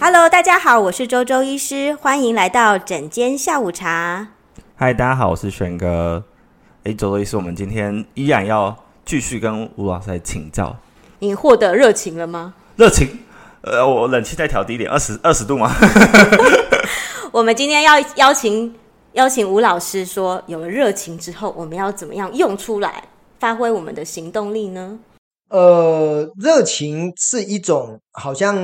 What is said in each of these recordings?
Hello，大家好，我是周周医师，欢迎来到整间下午茶。嗨，大家好，我是轩哥。哎，周周医师，我们今天依然要继续跟吴老师来请教。你获得热情了吗？热情？呃，我冷气再调低一点，二十二十度吗？我们今天要邀请邀请吴老师说，有了热情之后，我们要怎么样用出来，发挥我们的行动力呢？呃，热情是一种好像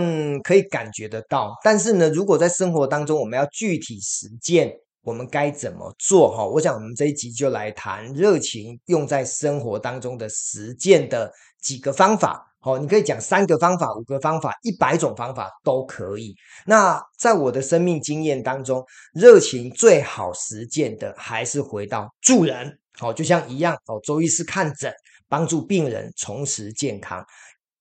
可以感觉得到，但是呢，如果在生活当中我们要具体实践，我们该怎么做？哈，我想我们这一集就来谈热情用在生活当中的实践的几个方法。好，你可以讲三个方法、五个方法、一百种方法都可以。那在我的生命经验当中，热情最好实践的还是回到助人。好，就像一样哦，周医师看诊。帮助病人重拾健康。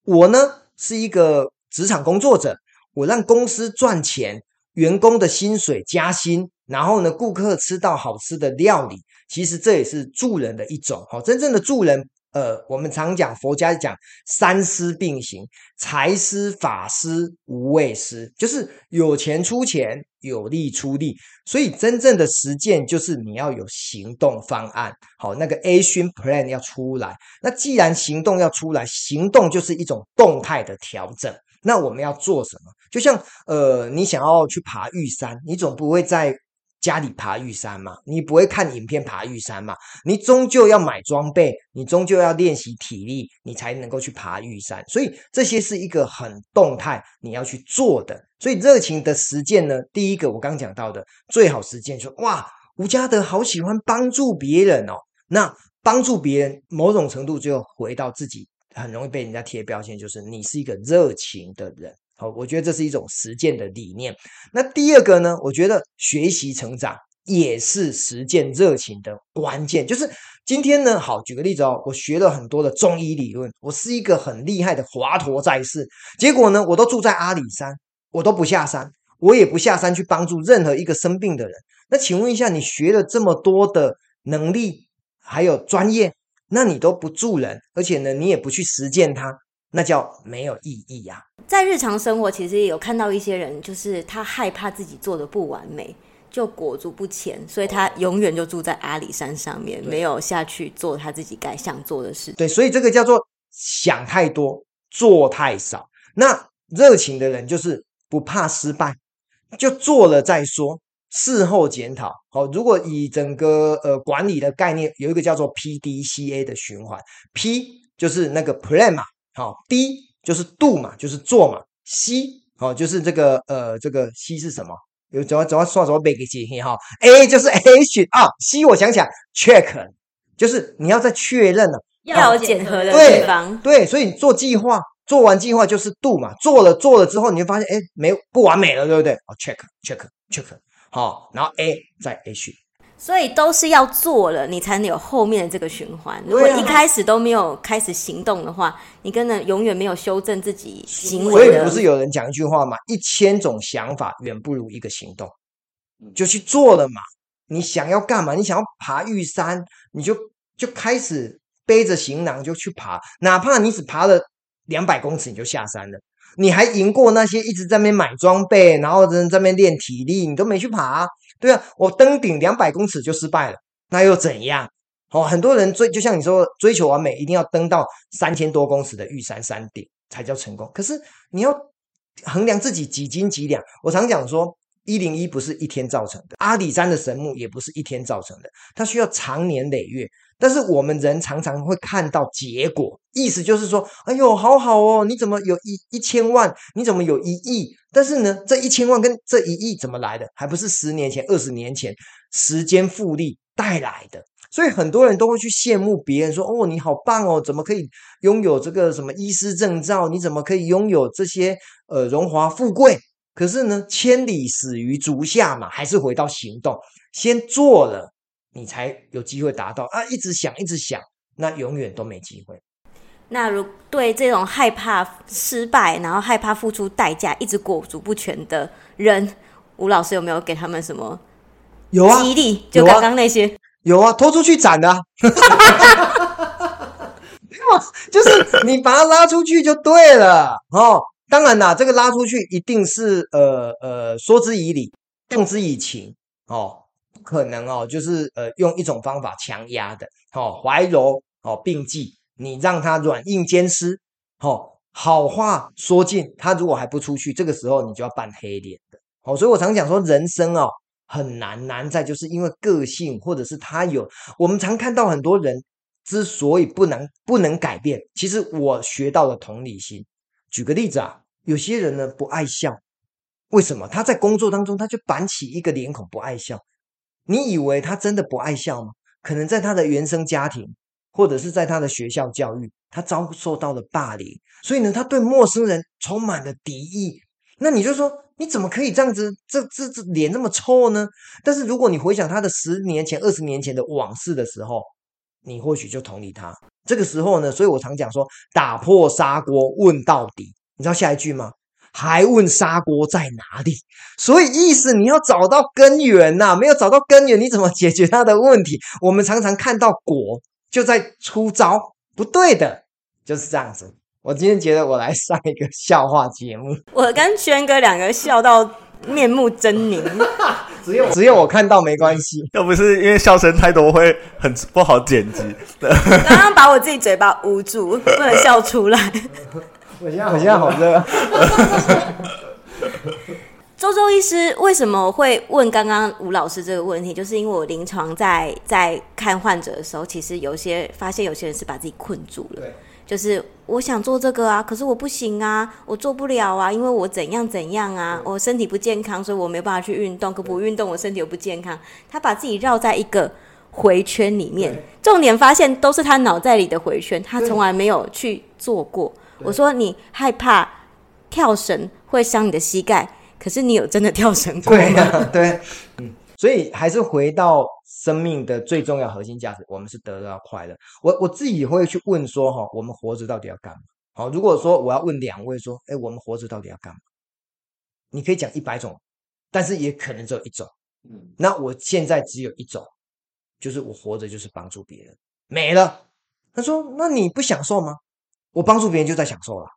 我呢是一个职场工作者，我让公司赚钱，员工的薪水加薪，然后呢，顾客吃到好吃的料理，其实这也是助人的一种。好，真正的助人。呃，我们常讲佛家讲三施并行，财施、法施、无畏施，就是有钱出钱，有力出力。所以真正的实践就是你要有行动方案，好，那个 action plan 要出来。那既然行动要出来，行动就是一种动态的调整。那我们要做什么？就像呃，你想要去爬玉山，你总不会在。家里爬玉山嘛，你不会看影片爬玉山嘛？你终究要买装备，你终究要练习体力，你才能够去爬玉山。所以这些是一个很动态你要去做的。所以热情的实践呢，第一个我刚讲到的最好实践说哇，吴家德好喜欢帮助别人哦。那帮助别人某种程度就回到自己，很容易被人家贴标签，就是你是一个热情的人。好，我觉得这是一种实践的理念。那第二个呢？我觉得学习成长也是实践热情的关键。就是今天呢，好，举个例子哦，我学了很多的中医理论，我是一个很厉害的华佗在世。结果呢，我都住在阿里山，我都不下山，我也不下山去帮助任何一个生病的人。那请问一下，你学了这么多的能力还有专业，那你都不助人，而且呢，你也不去实践它。那叫没有意义呀、啊。在日常生活，其实也有看到一些人，就是他害怕自己做的不完美，就裹足不前，所以他永远就住在阿里山上面，没有下去做他自己该想做的事。对，所以这个叫做想太多，做太少。那热情的人就是不怕失败，就做了再说，事后检讨。好，如果以整个呃管理的概念，有一个叫做 PDCA 的循环，P 就是那个 plan 嘛。好，D 就是 do 嘛，就是做嘛。C 好，就是这个呃，这个 C 是什么？有怎么怎么说怎么背个记哈。A 就是 Action 啊，C 我想想，check 就是你要再确认了，要有检核的地方。对，对，所以你做计划，做完计划就是 do 嘛，做了做了之后，你会发现哎，没不完美了，对不对？哦，check check check 好，然后 A 再 Action。所以都是要做了，你才能有后面的这个循环。如果一开始都没有开始行动的话，你根本永远没有修正自己行为。所以不是有人讲一句话吗？一千种想法远不如一个行动，就去做了嘛。你想要干嘛？你想要爬玉山，你就就开始背着行囊就去爬，哪怕你只爬了两百公尺，你就下山了。你还赢过那些一直在那边买装备，然后在那边练体力，你都没去爬。对啊，我登顶两百公尺就失败了，那又怎样？哦，很多人追，就像你说，追求完美，一定要登到三千多公尺的玉山山顶才叫成功。可是你要衡量自己几斤几两。我常讲说，一零一不是一天造成的，阿里山的神木也不是一天造成的，它需要长年累月。但是我们人常常会看到结果，意思就是说，哎呦，好好哦，你怎么有一一千万？你怎么有一亿？但是呢，这一千万跟这一亿怎么来的？还不是十年前、二十年前时间复利带来的。所以很多人都会去羡慕别人说，哦，你好棒哦，怎么可以拥有这个什么医师证照？你怎么可以拥有这些呃荣华富贵？可是呢，千里始于足下嘛，还是回到行动，先做了。你才有机会达到啊！一直想，一直想，那永远都没机会。那如对这种害怕失败，然后害怕付出代价，一直裹足不前的人，吴老师有没有给他们什么？有啊，激励，就刚刚那些。有啊，拖出去斩的、啊。就是你把他拉出去就对了哦。当然啦，这个拉出去一定是呃呃说之以理，动之以情哦，不可能哦，就是呃用一种方法强压的哦，怀柔哦并济，你让他软硬兼施哦，好话说尽，他如果还不出去，这个时候你就要扮黑脸的哦。所以我常讲说，人生哦很难难在就是因为个性，或者是他有我们常看到很多人。之所以不能不能改变，其实我学到了同理心。举个例子啊，有些人呢不爱笑，为什么？他在工作当中他就板起一个脸孔不爱笑。你以为他真的不爱笑吗？可能在他的原生家庭，或者是在他的学校教育，他遭受到了霸凌，所以呢，他对陌生人充满了敌意。那你就说，你怎么可以这样子？这这这脸那么臭呢？但是如果你回想他的十年前、二十年前的往事的时候，你或许就同理他，这个时候呢，所以我常讲说，打破砂锅问到底。你知道下一句吗？还问砂锅在哪里？所以意思你要找到根源呐，没有找到根源，你怎么解决他的问题？我们常常看到果就在出招，不对的，就是这样子。我今天觉得我来上一个笑话节目，我跟轩哥两个笑到面目狰狞。只有只有我看到没关系，要不是因为笑声太多会很不好剪辑。刚刚把我自己嘴巴捂住，不能笑出来。我现在我现在好热。周周医师为什么会问刚刚吴老师这个问题？就是因为我临床在在看患者的时候，其实有些发现有些人是把自己困住了。对。就是我想做这个啊，可是我不行啊，我做不了啊，因为我怎样怎样啊，我身体不健康，所以我没办法去运动。可不运动，我身体又不健康。他把自己绕在一个回圈里面，重点发现都是他脑袋里的回圈，他从来没有去做过。我说你害怕跳绳会伤你的膝盖，可是你有真的跳绳过吗？对啊，对，嗯，所以还是回到。生命的最重要核心价值，我们是得到快乐。我我自己会去问说，哈，我们活着到底要干嘛？好，如果说我要问两位说，哎，我们活着到底要干嘛？你可以讲一百种，但是也可能只有一种。嗯，那我现在只有一种，就是我活着就是帮助别人，没了。他说，那你不享受吗？我帮助别人就在享受了。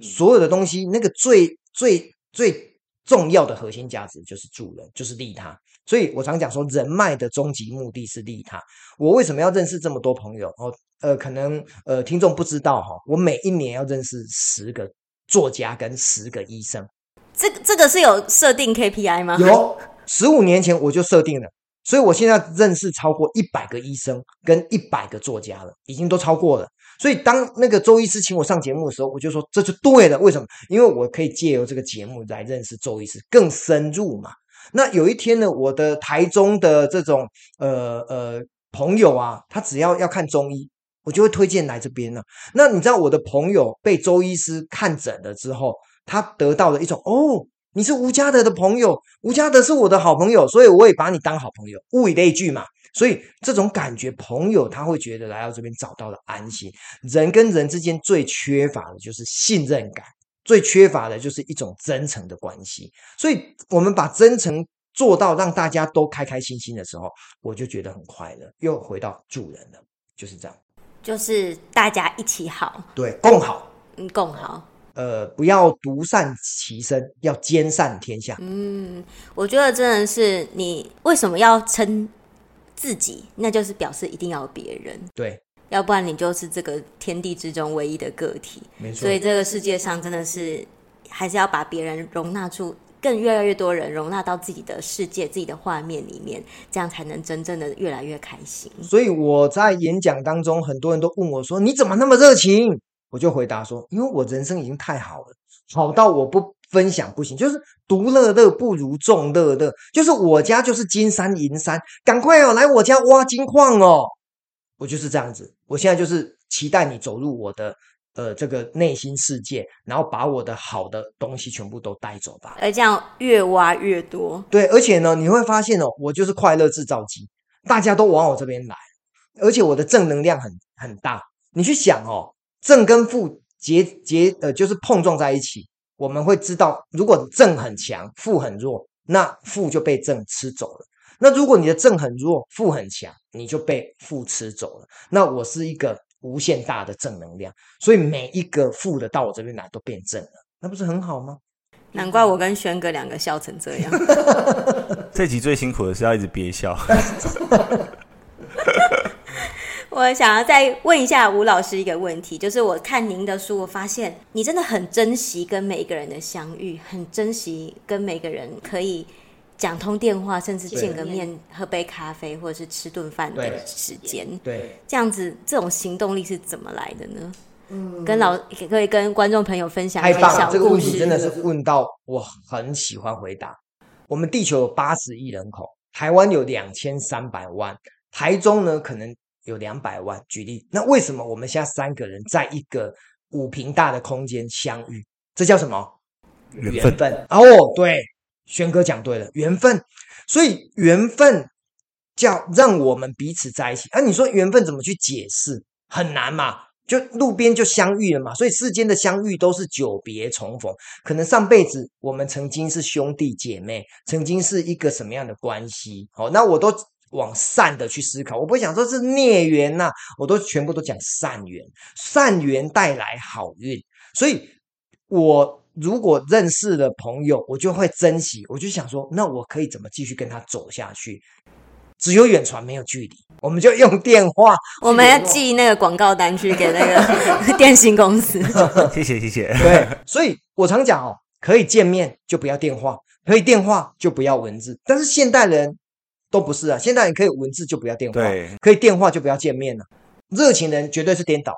所有的东西，那个最最最重要的核心价值就是助人，就是利他。所以我常讲说，人脉的终极目的是利他。我为什么要认识这么多朋友？哦，呃，可能呃，听众不知道哈，我每一年要认识十个作家跟十个医生。这这个是有设定 KPI 吗？有，十五年前我就设定了，所以我现在认识超过一百个医生跟一百个作家了，已经都超过了。所以当那个周医师请我上节目的时候，我就说这就对了。为什么？因为我可以借由这个节目来认识周医师更深入嘛。那有一天呢，我的台中的这种呃呃朋友啊，他只要要看中医，我就会推荐来这边呢。那你知道我的朋友被周医师看诊了之后，他得到了一种哦，你是吴家德的朋友，吴家德是我的好朋友，所以我也把你当好朋友，物以类聚嘛。所以这种感觉，朋友他会觉得来到这边找到了安心。人跟人之间最缺乏的就是信任感。最缺乏的就是一种真诚的关系，所以我们把真诚做到让大家都开开心心的时候，我就觉得很快乐，又回到助人了，就是这样，就是大家一起好，对，共好，嗯，共好，呃，不要独善其身，要兼善天下。嗯，我觉得真的是你为什么要称自己，那就是表示一定要有别人，对。要不然你就是这个天地之中唯一的个体，没错。所以这个世界上真的是还是要把别人容纳出更越来越多人容纳到自己的世界、自己的画面里面，这样才能真正的越来越开心。所以我在演讲当中，很多人都问我说：“你怎么那么热情？”我就回答说：“因为我人生已经太好了，好到我不分享不行。就是独乐乐不如众乐乐，就是我家就是金山银山，赶快哦来我家挖金矿哦。”我就是这样子，我现在就是期待你走入我的呃这个内心世界，然后把我的好的东西全部都带走吧。而这样越挖越多，对，而且呢，你会发现哦，我就是快乐制造机，大家都往我这边来，而且我的正能量很很大。你去想哦，正跟负结结呃就是碰撞在一起，我们会知道，如果正很强，负很弱，那负就被正吃走了。那如果你的正很弱，负很强，你就被负吃走了。那我是一个无限大的正能量，所以每一个负的到我这边来都变正了，那不是很好吗？难怪我跟轩哥两个笑成这样。这集最辛苦的是要一直憋笑。我想要再问一下吴老师一个问题，就是我看您的书，我发现你真的很珍惜跟每一个人的相遇，很珍惜跟每个人可以讲通电话，甚至见个面、喝杯咖啡，或者是吃顿饭的时间。对，这样子这种行动力是怎么来的呢？嗯，跟老可以跟观众朋友分享一下小故事。这个问题真的是问到我很喜欢回答。我们地球有八十亿人口，台湾有两千三百万，台中呢可能。有两百万，举例，那为什么我们现在三个人在一个五平大的空间相遇？这叫什么？缘分。分哦，对，轩哥讲对了，缘分。所以缘分叫让我们彼此在一起。啊，你说缘分怎么去解释？很难嘛，就路边就相遇了嘛。所以世间的相遇都是久别重逢，可能上辈子我们曾经是兄弟姐妹，曾经是一个什么样的关系？哦，那我都。往善的去思考，我不会想说是孽缘呐、啊，我都全部都讲善缘，善缘带来好运。所以，我如果认识的朋友，我就会珍惜，我就想说，那我可以怎么继续跟他走下去？只有远传没有距离，我们就用电话，我们要寄那个广告单去给那个 电信公司。谢 谢谢谢。对，所以我常讲哦，可以见面就不要电话，可以电话就不要文字，但是现代人。都不是啊！现在你可以文字就不要电话，可以电话就不要见面了。热情人绝对是颠倒，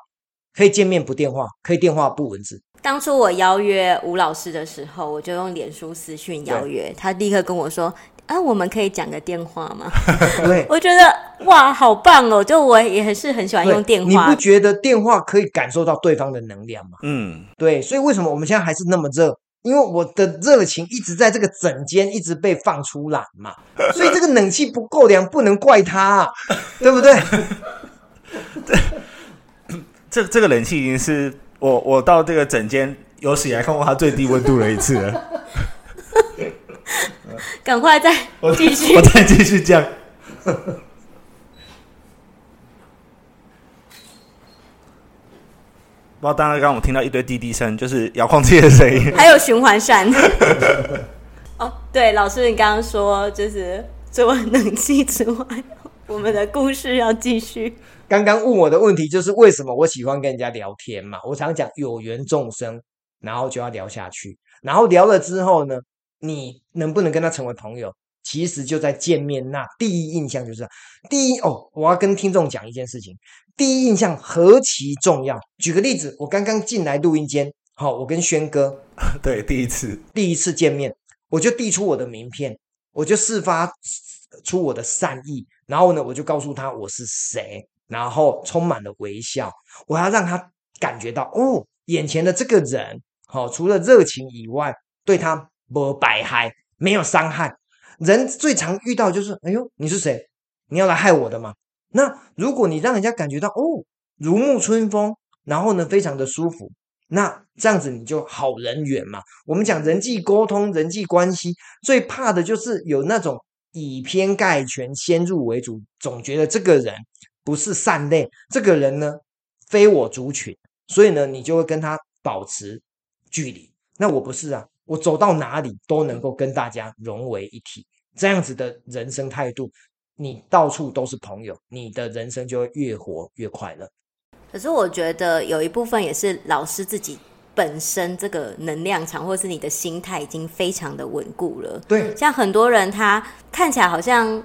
可以见面不电话，可以电话不文字。当初我邀约吴老师的时候，我就用脸书私讯邀约，他立刻跟我说：“啊，我们可以讲个电话吗？” 对，我觉得哇，好棒哦！就我也是很喜欢用电话。你不觉得电话可以感受到对方的能量吗？嗯，对。所以为什么我们现在还是那么热？因为我的热情一直在这个整间一直被放出来嘛，所以这个冷气不够凉，不能怪他啊，对不对？这这个冷气已经是我我到这个整间有史以来看过它最低温度的一次了。赶快再继续，我再继续讲。不知道大家刚刚我听到一堆滴滴声，就是遥控器的声音，还有循环扇。哦，对，老师，你刚刚说就是除了冷气之外，我们的故事要继续。刚刚问我的问题就是为什么我喜欢跟人家聊天嘛？我常讲有缘众生，然后就要聊下去，然后聊了之后呢，你能不能跟他成为朋友？其实就在见面那第一印象就是第一哦，我要跟听众讲一件事情，第一印象何其重要。举个例子，我刚刚进来录音间，好，我跟轩哥 对第一次第一次见面，我就递出我的名片，我就释发出我的善意，然后呢，我就告诉他我是谁，然后充满了微笑，我要让他感觉到哦，眼前的这个人，好，除了热情以外，对他没百害，没有伤害。人最常遇到就是，哎呦，你是谁？你要来害我的吗？那如果你让人家感觉到哦，如沐春风，然后呢，非常的舒服，那这样子你就好人缘嘛。我们讲人际沟通、人际关系，最怕的就是有那种以偏概全、先入为主，总觉得这个人不是善类，这个人呢非我族群，所以呢，你就会跟他保持距离。那我不是啊。我走到哪里都能够跟大家融为一体，这样子的人生态度，你到处都是朋友，你的人生就会越活越快乐。可是我觉得有一部分也是老师自己本身这个能量场，或是你的心态已经非常的稳固了。对，像很多人他看起来好像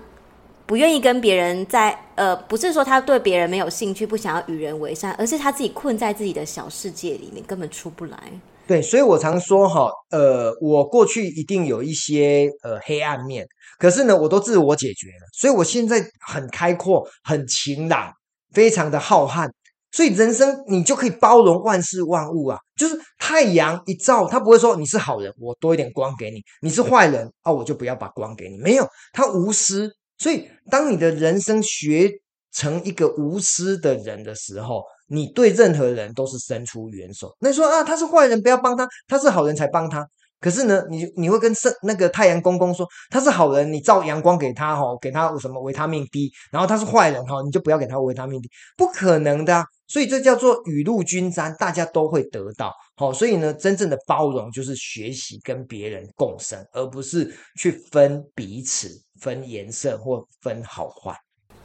不愿意跟别人在，呃，不是说他对别人没有兴趣，不想要与人为善，而是他自己困在自己的小世界里面，根本出不来。对，所以我常说哈，呃，我过去一定有一些呃黑暗面，可是呢，我都自我解决了，所以我现在很开阔，很晴朗，非常的浩瀚，所以人生你就可以包容万事万物啊，就是太阳一照，它不会说你是好人，我多一点光给你；你是坏人啊，我就不要把光给你。没有，他无私，所以当你的人生学成一个无私的人的时候。你对任何人都是伸出援手。那你说啊，他是坏人，不要帮他；他是好人才帮他。可是呢，你你会跟圣那个太阳公公说他是好人，你照阳光给他哈，给他什么维他命 D，然后他是坏人哈，你就不要给他维他命 D，不可能的啊。所以这叫做雨露均沾，大家都会得到。好，所以呢，真正的包容就是学习跟别人共生，而不是去分彼此、分颜色或分好坏，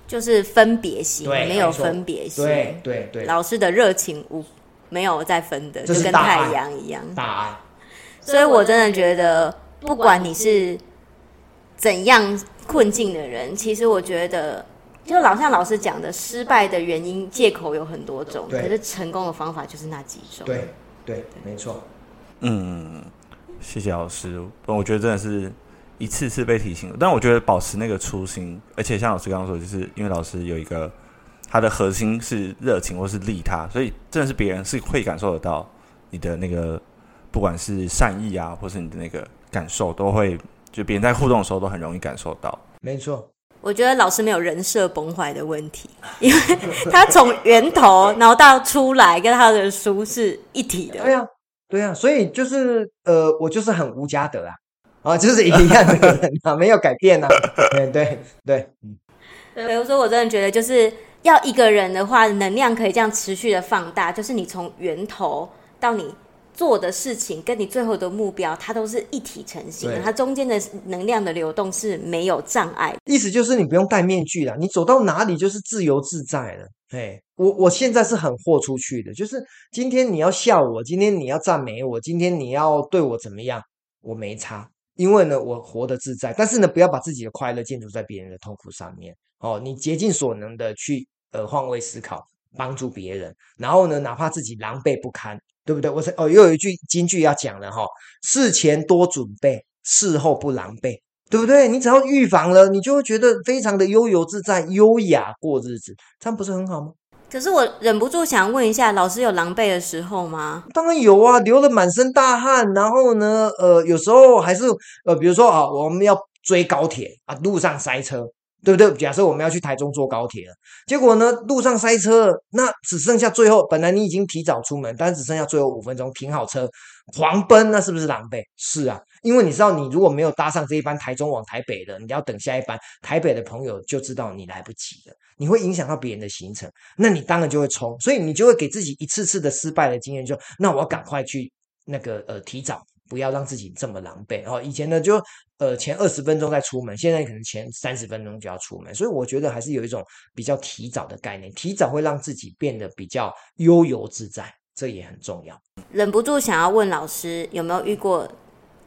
就是分别心，对，没有分别心。对对对，老师的热情无没有再分的，就跟太阳一样大爱。所以我真的觉得，不管你是怎样困境的人，其实我觉得，就老像老师讲的，失败的原因借口有很多种，可是成功的方法就是那几种。对对，没错。嗯，谢谢老师。我觉得真的是一次次被提醒，但我觉得保持那个初心，而且像老师刚刚说，就是因为老师有一个他的核心是热情或是利他，所以真的是别人是会感受得到你的那个。不管是善意啊，或是你的那个感受，都会就别人在互动的时候都很容易感受到。没错，我觉得老师没有人设崩坏的问题，因为他从源头然后到出来跟他的书是一体的。对呀、啊，对呀、啊，所以就是呃，我就是很无家德啊，啊，就是一样的人啊，没有改变啊。对对对，嗯，比如说我真的觉得，就是要一个人的话，能量可以这样持续的放大，就是你从源头到你。做的事情跟你最后的目标，它都是一体成型的，它中间的能量的流动是没有障碍。意思就是你不用戴面具了，你走到哪里就是自由自在了。嘿，我我现在是很豁出去的，就是今天你要笑我，今天你要赞美我，今天你要对我怎么样，我没差，因为呢，我活得自在。但是呢，不要把自己的快乐建筑在别人的痛苦上面哦。你竭尽所能的去呃换位思考，帮助别人，然后呢，哪怕自己狼狈不堪。对不对？我是哦，又有一句金句要讲了哈，事前多准备，事后不狼狈，对不对？你只要预防了，你就会觉得非常的悠游自在、优雅过日子，这样不是很好吗？可是我忍不住想问一下，老师有狼狈的时候吗？当然有啊，流了满身大汗，然后呢，呃，有时候还是呃，比如说啊，我们要追高铁啊，路上塞车。对不对？假设我们要去台中坐高铁了，结果呢，路上塞车，那只剩下最后，本来你已经提早出门，但只剩下最后五分钟，停好车，狂奔，那是不是狼狈？是啊，因为你知道，你如果没有搭上这一班台中往台北的，你要等下一班台北的朋友就知道你来不及了，你会影响到别人的行程，那你当然就会冲，所以你就会给自己一次次的失败的经验，就那我要赶快去那个呃提早。不要让自己这么狼狈哦。以前呢，就呃前二十分钟再出门，现在可能前三十分钟就要出门。所以我觉得还是有一种比较提早的概念，提早会让自己变得比较悠游自在，这也很重要。忍不住想要问老师，有没有遇过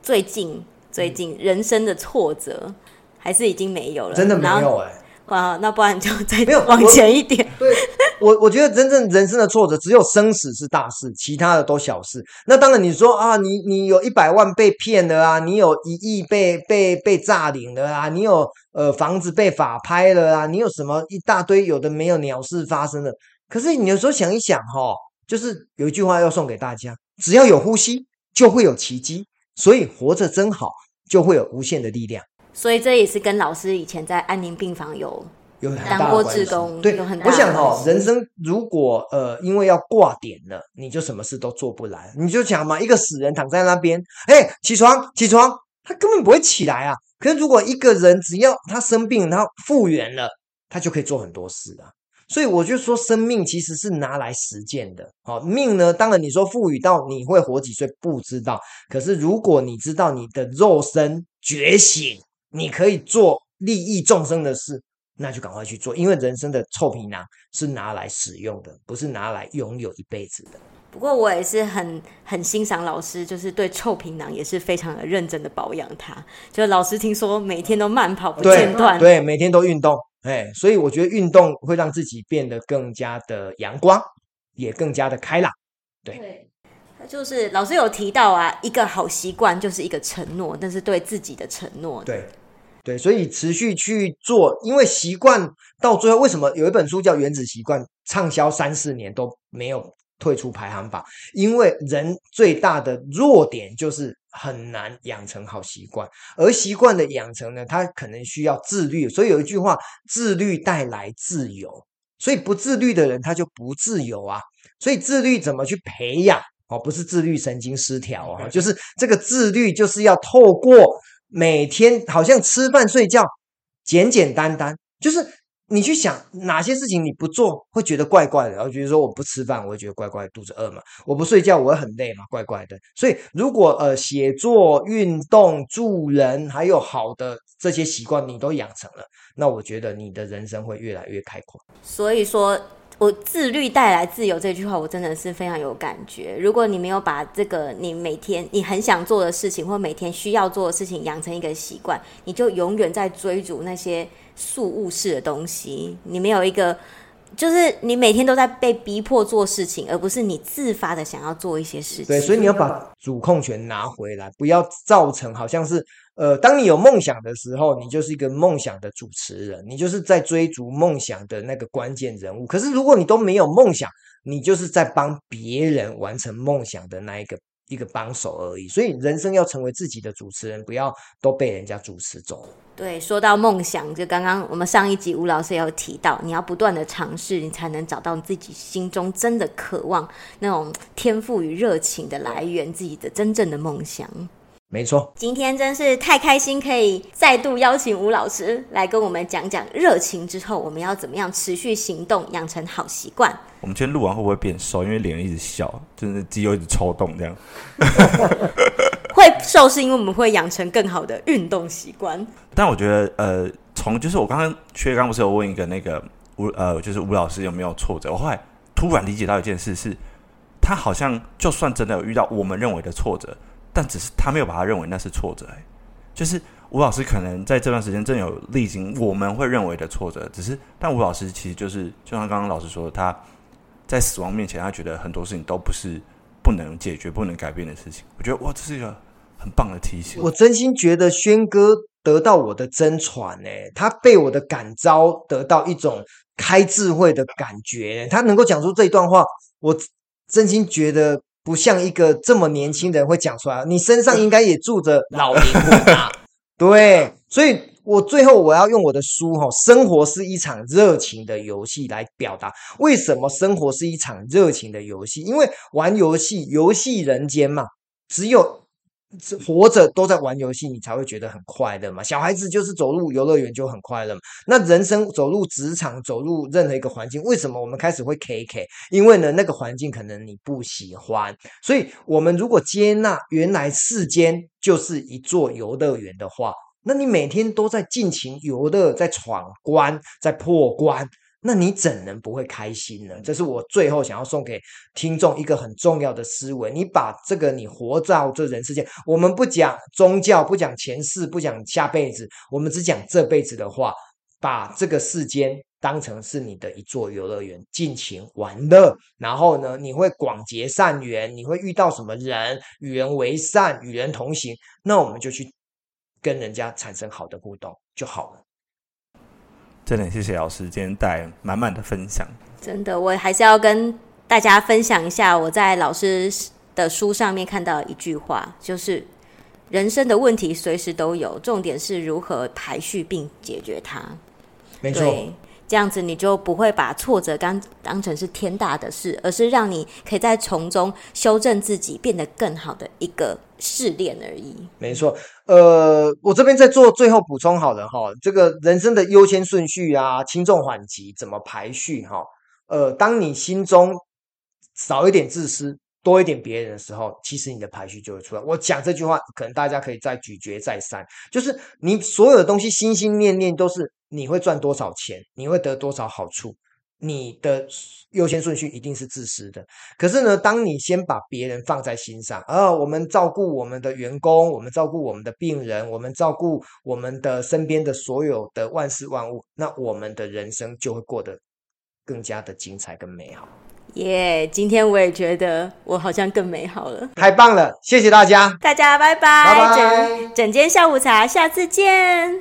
最近最近人生的挫折，嗯、还是已经没有了？真的没有哎、欸。哇，那不然就再往前一点。对。我我觉得真正人生的挫折，只有生死是大事，其他的都小事。那当然，你说啊，你你有一百万被骗了啊，你有一亿被被被诈领了啊，你有呃房子被法拍了啊，你有什么一大堆有的没有鸟事发生了。可是你有时候想一想哈，就是有一句话要送给大家：只要有呼吸，就会有奇迹。所以活着真好，就会有无限的力量。所以这也是跟老师以前在安宁病房有。有很大的关系，对，我想哈、哦，人生如果呃，因为要挂点了，你就什么事都做不来。你就想嘛，一个死人躺在那边，哎，起床，起床，他根本不会起来啊。可是如果一个人只要他生病，然后复原了，他就可以做很多事啊。所以我就说，生命其实是拿来实践的。好，命呢，当然你说赋予到你会活几岁，不知道。可是如果你知道你的肉身觉醒，你可以做利益众生的事。那就赶快去做，因为人生的臭皮囊是拿来使用的，不是拿来拥有一辈子的。不过我也是很很欣赏老师，就是对臭皮囊也是非常的认真的保养它。就老师听说每天都慢跑不间断，对，每天都运动，哎，所以我觉得运动会让自己变得更加的阳光，也更加的开朗。对，对，就是老师有提到啊，一个好习惯就是一个承诺，但是对自己的承诺，对。对，所以持续去做，因为习惯到最后，为什么有一本书叫《原子习惯》，畅销三四年都没有退出排行榜？因为人最大的弱点就是很难养成好习惯，而习惯的养成呢，它可能需要自律。所以有一句话：自律带来自由。所以不自律的人，他就不自由啊。所以自律怎么去培养？哦，不是自律神经失调啊，就是这个自律就是要透过每天好像吃饭睡觉简简单单，就是。你去想哪些事情你不做会觉得怪怪的，然后比如说我不吃饭，我会觉得怪怪，肚子饿嘛；我不睡觉，我会很累嘛，怪怪的。所以如果呃写作、运动、助人，还有好的这些习惯你都养成了，那我觉得你的人生会越来越开阔。所以说。我自律带来自由这句话，我真的是非常有感觉。如果你没有把这个你每天你很想做的事情，或每天需要做的事情养成一个习惯，你就永远在追逐那些速物式的东西。你没有一个。就是你每天都在被逼迫做事情，而不是你自发的想要做一些事情。对，所以你要把主控权拿回来，不要造成好像是呃，当你有梦想的时候，你就是一个梦想的主持人，你就是在追逐梦想的那个关键人物。可是如果你都没有梦想，你就是在帮别人完成梦想的那一个。一个帮手而已，所以人生要成为自己的主持人，不要都被人家主持走。对，说到梦想，就刚刚我们上一集吴老师也有提到，你要不断的尝试，你才能找到自己心中真的渴望那种天赋与热情的来源，自己的真正的梦想。没错，今天真是太开心，可以再度邀请吴老师来跟我们讲讲热情之后，我们要怎么样持续行动，养成好习惯。我们今天录完会不会变瘦？因为脸一直笑，就是肌肉一直抽动，这样。会瘦是因为我们会养成更好的运动习惯。但我觉得，呃，从就是我刚刚薛刚不是有问一个那个吴呃，就是吴老师有没有挫折？我后来突然理解到一件事是，他好像就算真的有遇到我们认为的挫折。但只是他没有把他认为那是挫折，就是吴老师可能在这段时间正有历经我们会认为的挫折，只是但吴老师其实就是就像刚刚老师说的，他在死亡面前，他觉得很多事情都不是不能解决、不能改变的事情。我觉得哇，这是一个很棒的提醒。我真心觉得轩哥得到我的真传，哎，他被我的感召得到一种开智慧的感觉，他能够讲出这一段话，我真心觉得。不像一个这么年轻的人会讲出来，你身上应该也住着老灵魂啊。对，所以我最后我要用我的书哈，生活是一场热情的游戏来表达为什么生活是一场热情的游戏，因为玩游戏，游戏人间嘛，只有。活着都在玩游戏，你才会觉得很快乐嘛。小孩子就是走入游乐园就很快乐。那人生走入职场，走入任何一个环境，为什么我们开始会 KK？因为呢，那个环境可能你不喜欢。所以，我们如果接纳原来世间就是一座游乐园的话，那你每天都在尽情游乐，在闯关，在破关。那你怎能不会开心呢？这是我最后想要送给听众一个很重要的思维。你把这个你活在这人世间，我们不讲宗教，不讲前世，不讲下辈子，我们只讲这辈子的话，把这个世间当成是你的一座游乐园，尽情玩乐。然后呢，你会广结善缘，你会遇到什么人，与人为善，与人同行，那我们就去跟人家产生好的互动就好了。真的谢谢老师今天带满满的分享。真的，我还是要跟大家分享一下我在老师的书上面看到一句话，就是人生的问题随时都有，重点是如何排序并解决它。没错。这样子你就不会把挫折当当成是天大的事，而是让你可以在从中修正自己，变得更好的一个试炼而已。没错，呃，我这边在做最后补充好了哈，这个人生的优先顺序啊，轻重缓急怎么排序哈？呃，当你心中少一点自私，多一点别人的时候，其实你的排序就会出来。我讲这句话，可能大家可以再咀嚼再三，就是你所有的东西心心念念都是。你会赚多少钱？你会得多少好处？你的优先顺序一定是自私的。可是呢，当你先把别人放在心上，啊，我们照顾我们的员工，我们照顾我们的病人，我们照顾我们的身边的所有的万事万物，那我们的人生就会过得更加的精彩跟美好。耶！今天我也觉得我好像更美好了，太棒了！谢谢大家，大家拜拜，拜拜，整间下午茶，下次见。